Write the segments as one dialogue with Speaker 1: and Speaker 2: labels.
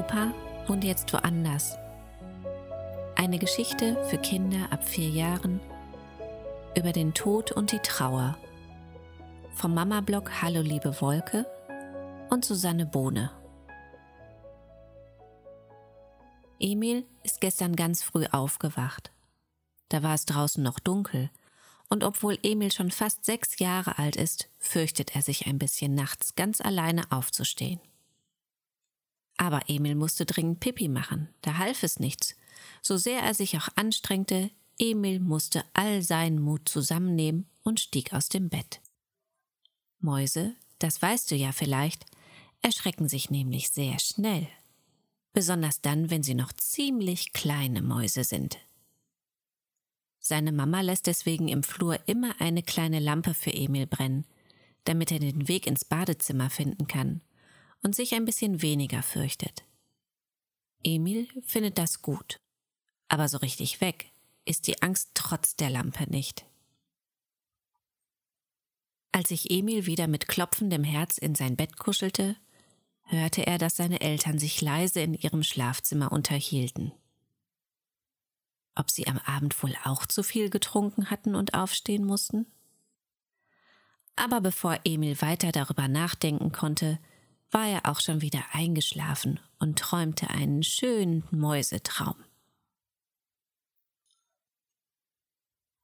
Speaker 1: Opa wohnt jetzt woanders. Eine Geschichte für Kinder ab vier Jahren über den Tod und die Trauer. Vom Mama-Blog Hallo liebe Wolke und Susanne Bohne. Emil ist gestern ganz früh aufgewacht. Da war es draußen noch dunkel, und obwohl Emil schon fast sechs Jahre alt ist, fürchtet er sich ein bisschen nachts ganz alleine aufzustehen. Aber Emil musste dringend Pipi machen, da half es nichts. So sehr er sich auch anstrengte, Emil musste all seinen Mut zusammennehmen und stieg aus dem Bett. Mäuse, das weißt du ja vielleicht, erschrecken sich nämlich sehr schnell. Besonders dann, wenn sie noch ziemlich kleine Mäuse sind. Seine Mama lässt deswegen im Flur immer eine kleine Lampe für Emil brennen, damit er den Weg ins Badezimmer finden kann und sich ein bisschen weniger fürchtet. Emil findet das gut, aber so richtig weg ist die Angst trotz der Lampe nicht. Als sich Emil wieder mit klopfendem Herz in sein Bett kuschelte, hörte er, dass seine Eltern sich leise in ihrem Schlafzimmer unterhielten. Ob sie am Abend wohl auch zu viel getrunken hatten und aufstehen mussten? Aber bevor Emil weiter darüber nachdenken konnte, war er auch schon wieder eingeschlafen und träumte einen schönen Mäusetraum.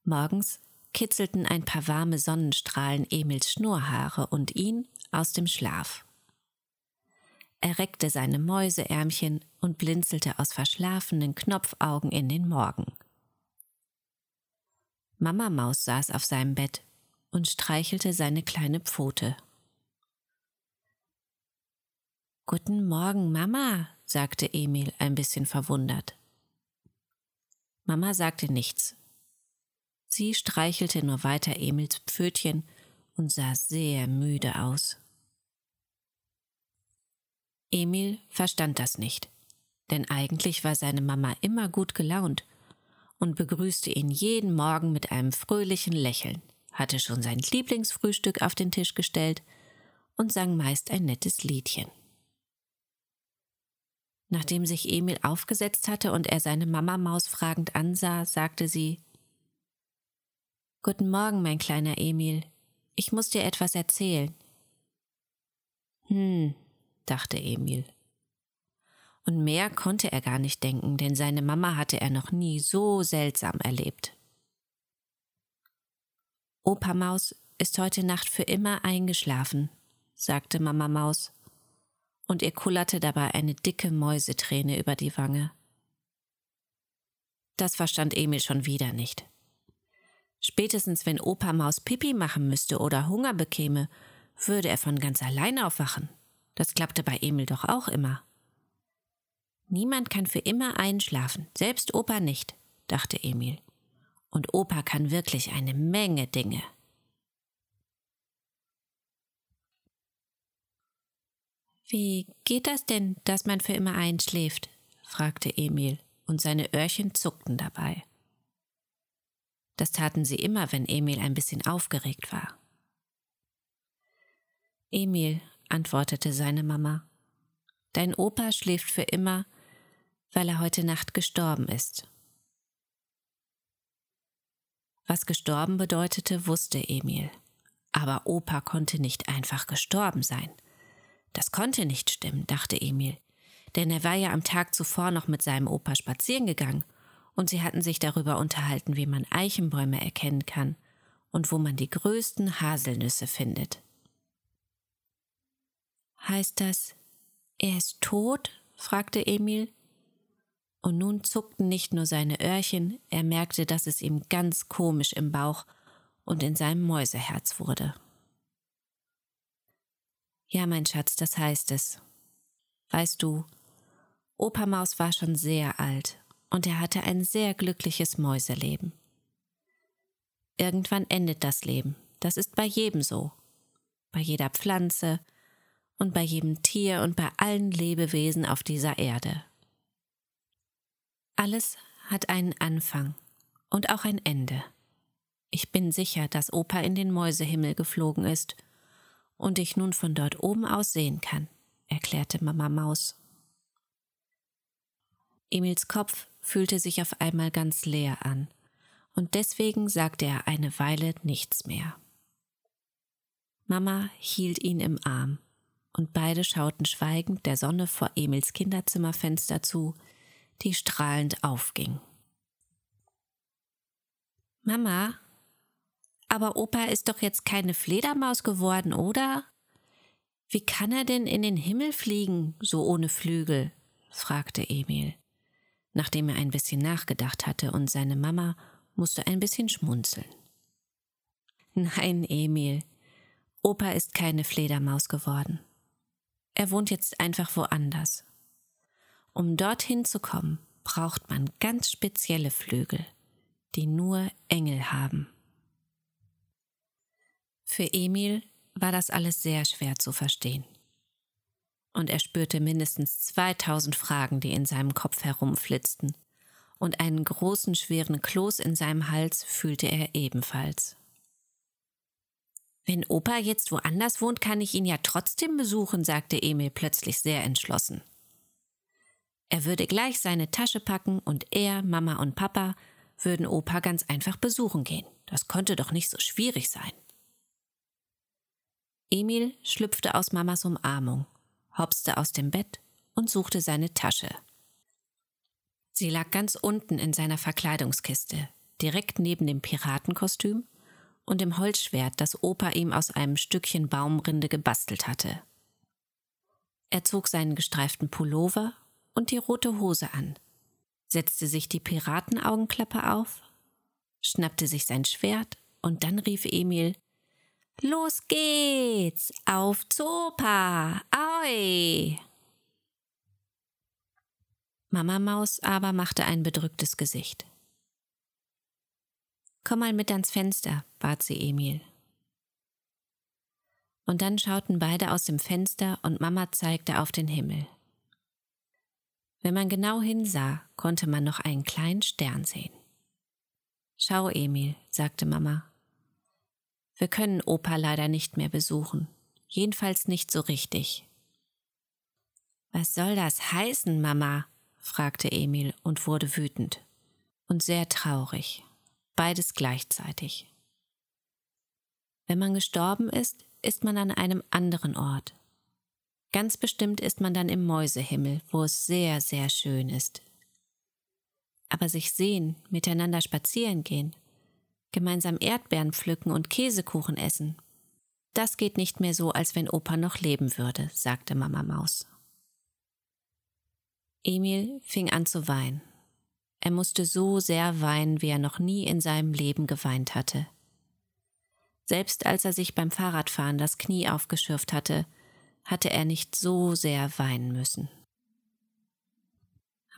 Speaker 1: Morgens kitzelten ein paar warme Sonnenstrahlen Emils Schnurrhaare und ihn aus dem Schlaf. Er reckte seine Mäuseärmchen und blinzelte aus verschlafenen Knopfaugen in den Morgen. Mama Maus saß auf seinem Bett und streichelte seine kleine Pfote. Guten Morgen, Mama, sagte Emil ein bisschen verwundert. Mama sagte nichts. Sie streichelte nur weiter Emils Pfötchen und sah sehr müde aus. Emil verstand das nicht, denn eigentlich war seine Mama immer gut gelaunt und begrüßte ihn jeden Morgen mit einem fröhlichen Lächeln, hatte schon sein Lieblingsfrühstück auf den Tisch gestellt und sang meist ein nettes Liedchen. Nachdem sich Emil aufgesetzt hatte und er seine Mama Maus fragend ansah, sagte sie Guten Morgen, mein kleiner Emil. Ich muss dir etwas erzählen. Hm, dachte Emil. Und mehr konnte er gar nicht denken, denn seine Mama hatte er noch nie so seltsam erlebt. Opa Maus ist heute Nacht für immer eingeschlafen, sagte Mama Maus und ihr kullerte dabei eine dicke Mäuseträne über die Wange. Das verstand Emil schon wieder nicht. Spätestens wenn Opa Maus Pipi machen müsste oder Hunger bekäme, würde er von ganz allein aufwachen. Das klappte bei Emil doch auch immer. Niemand kann für immer einschlafen, selbst Opa nicht, dachte Emil. Und Opa kann wirklich eine Menge Dinge. Wie geht das denn, dass man für immer einschläft? fragte Emil, und seine Öhrchen zuckten dabei. Das taten sie immer, wenn Emil ein bisschen aufgeregt war. Emil, antwortete seine Mama, dein Opa schläft für immer, weil er heute Nacht gestorben ist. Was gestorben bedeutete, wusste Emil. Aber Opa konnte nicht einfach gestorben sein. Das konnte nicht stimmen, dachte Emil, denn er war ja am Tag zuvor noch mit seinem Opa spazieren gegangen, und sie hatten sich darüber unterhalten, wie man Eichenbäume erkennen kann und wo man die größten Haselnüsse findet. Heißt das, er ist tot? fragte Emil. Und nun zuckten nicht nur seine Öhrchen, er merkte, dass es ihm ganz komisch im Bauch und in seinem Mäuseherz wurde. Ja, mein Schatz, das heißt es. Weißt du, Opa Maus war schon sehr alt und er hatte ein sehr glückliches Mäuseleben. Irgendwann endet das Leben, das ist bei jedem so, bei jeder Pflanze und bei jedem Tier und bei allen Lebewesen auf dieser Erde. Alles hat einen Anfang und auch ein Ende. Ich bin sicher, dass Opa in den Mäusehimmel geflogen ist und ich nun von dort oben aus sehen kann, erklärte Mama Maus. Emils Kopf fühlte sich auf einmal ganz leer an, und deswegen sagte er eine Weile nichts mehr. Mama hielt ihn im Arm, und beide schauten schweigend der Sonne vor Emils Kinderzimmerfenster zu, die strahlend aufging. Mama, aber Opa ist doch jetzt keine Fledermaus geworden, oder? Wie kann er denn in den Himmel fliegen, so ohne Flügel? fragte Emil, nachdem er ein bisschen nachgedacht hatte, und seine Mama musste ein bisschen schmunzeln. Nein, Emil, Opa ist keine Fledermaus geworden. Er wohnt jetzt einfach woanders. Um dorthin zu kommen, braucht man ganz spezielle Flügel, die nur Engel haben. Für Emil war das alles sehr schwer zu verstehen. Und er spürte mindestens 2000 Fragen, die in seinem Kopf herumflitzten, und einen großen, schweren Kloß in seinem Hals fühlte er ebenfalls. Wenn Opa jetzt woanders wohnt, kann ich ihn ja trotzdem besuchen, sagte Emil plötzlich sehr entschlossen. Er würde gleich seine Tasche packen und er, Mama und Papa würden Opa ganz einfach besuchen gehen. Das konnte doch nicht so schwierig sein. Emil schlüpfte aus Mamas Umarmung, hopste aus dem Bett und suchte seine Tasche. Sie lag ganz unten in seiner Verkleidungskiste, direkt neben dem Piratenkostüm und dem Holzschwert, das Opa ihm aus einem Stückchen Baumrinde gebastelt hatte. Er zog seinen gestreiften Pullover und die rote Hose an, setzte sich die Piratenaugenklappe auf, schnappte sich sein Schwert und dann rief Emil Los geht's! Auf Zopa! Aui! Mama Maus aber machte ein bedrücktes Gesicht. Komm mal mit ans Fenster, bat sie Emil. Und dann schauten beide aus dem Fenster und Mama zeigte auf den Himmel. Wenn man genau hinsah, konnte man noch einen kleinen Stern sehen. Schau, Emil, sagte Mama. Wir können Opa leider nicht mehr besuchen, jedenfalls nicht so richtig. Was soll das heißen, Mama? fragte Emil und wurde wütend und sehr traurig beides gleichzeitig. Wenn man gestorben ist, ist man an einem anderen Ort. Ganz bestimmt ist man dann im Mäusehimmel, wo es sehr, sehr schön ist. Aber sich sehen, miteinander spazieren gehen, gemeinsam Erdbeeren pflücken und Käsekuchen essen, das geht nicht mehr so, als wenn Opa noch leben würde, sagte Mama Maus. Emil fing an zu weinen. Er musste so sehr weinen, wie er noch nie in seinem Leben geweint hatte. Selbst als er sich beim Fahrradfahren das Knie aufgeschürft hatte, hatte er nicht so sehr weinen müssen.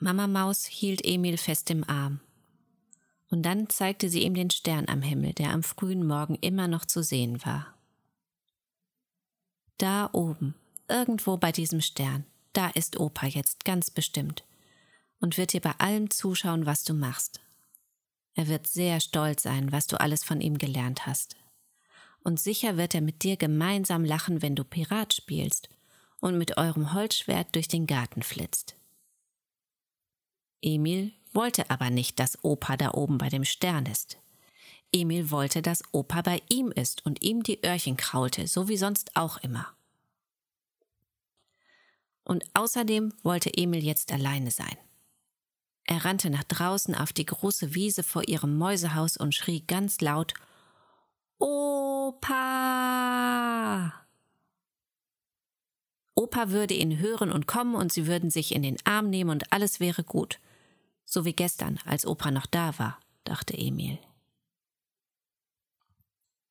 Speaker 1: Mama Maus hielt Emil fest im Arm. Und dann zeigte sie ihm den Stern am Himmel, der am frühen Morgen immer noch zu sehen war. Da oben, irgendwo bei diesem Stern, da ist Opa jetzt ganz bestimmt und wird dir bei allem zuschauen, was du machst. Er wird sehr stolz sein, was du alles von ihm gelernt hast. Und sicher wird er mit dir gemeinsam lachen, wenn du Pirat spielst und mit eurem Holzschwert durch den Garten flitzt. Emil wollte aber nicht, dass Opa da oben bei dem Stern ist. Emil wollte, dass Opa bei ihm ist und ihm die Öhrchen kraulte, so wie sonst auch immer. Und außerdem wollte Emil jetzt alleine sein. Er rannte nach draußen auf die große Wiese vor ihrem Mäusehaus und schrie ganz laut Opa. Opa würde ihn hören und kommen und sie würden sich in den Arm nehmen und alles wäre gut. So wie gestern, als Opa noch da war, dachte Emil.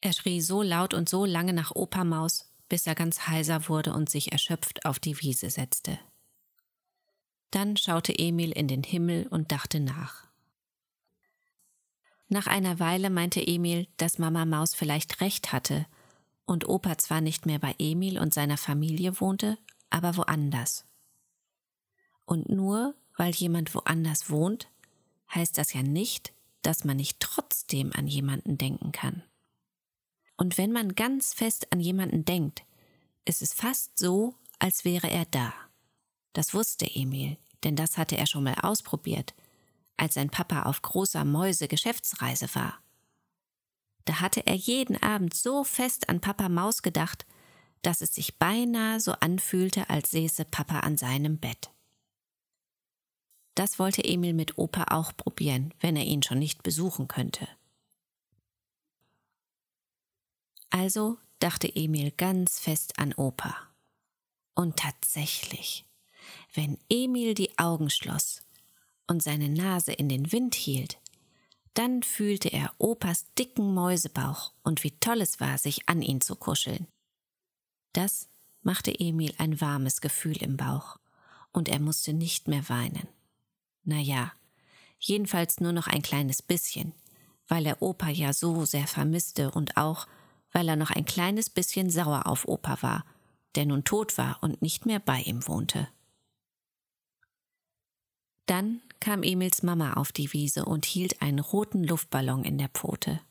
Speaker 1: Er schrie so laut und so lange nach Opa Maus, bis er ganz heiser wurde und sich erschöpft auf die Wiese setzte. Dann schaute Emil in den Himmel und dachte nach. Nach einer Weile meinte Emil, dass Mama Maus vielleicht recht hatte und Opa zwar nicht mehr bei Emil und seiner Familie wohnte, aber woanders. Und nur weil jemand woanders wohnt, heißt das ja nicht, dass man nicht trotzdem an jemanden denken kann. Und wenn man ganz fest an jemanden denkt, ist es fast so, als wäre er da. Das wusste Emil, denn das hatte er schon mal ausprobiert, als sein Papa auf großer Mäuse-Geschäftsreise war. Da hatte er jeden Abend so fest an Papa Maus gedacht, dass es sich beinahe so anfühlte, als säße Papa an seinem Bett. Das wollte Emil mit Opa auch probieren, wenn er ihn schon nicht besuchen könnte. Also dachte Emil ganz fest an Opa. Und tatsächlich, wenn Emil die Augen schloss und seine Nase in den Wind hielt, dann fühlte er Opas dicken Mäusebauch und wie toll es war, sich an ihn zu kuscheln. Das machte Emil ein warmes Gefühl im Bauch, und er musste nicht mehr weinen. Na ja, jedenfalls nur noch ein kleines bisschen, weil er Opa ja so sehr vermisste und auch, weil er noch ein kleines bisschen sauer auf Opa war, der nun tot war und nicht mehr bei ihm wohnte. Dann kam Emils Mama auf die Wiese und hielt einen roten Luftballon in der Pfote.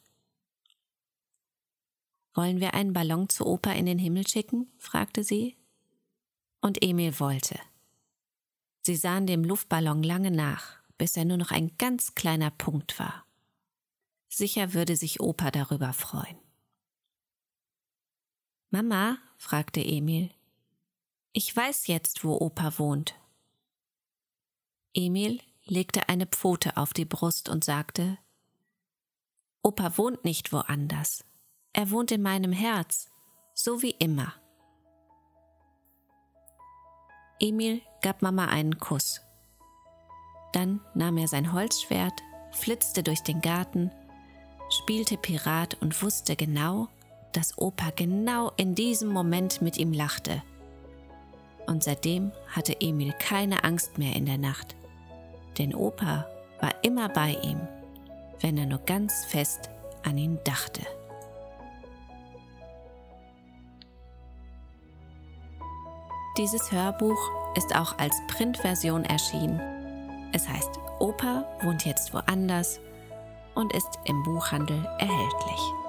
Speaker 1: Wollen wir einen Ballon zu Opa in den Himmel schicken? fragte sie. Und Emil wollte. Sie sahen dem Luftballon lange nach, bis er nur noch ein ganz kleiner Punkt war. Sicher würde sich Opa darüber freuen. Mama, fragte Emil, ich weiß jetzt, wo Opa wohnt. Emil legte eine Pfote auf die Brust und sagte Opa wohnt nicht woanders. Er wohnt in meinem Herz, so wie immer. Emil gab Mama einen Kuss. Dann nahm er sein Holzschwert, flitzte durch den Garten, spielte Pirat und wusste genau, dass Opa genau in diesem Moment mit ihm lachte. Und seitdem hatte Emil keine Angst mehr in der Nacht, denn Opa war immer bei ihm, wenn er nur ganz fest an ihn dachte. Dieses Hörbuch ist auch als Printversion erschienen. Es heißt Opa wohnt jetzt woanders und ist im Buchhandel erhältlich.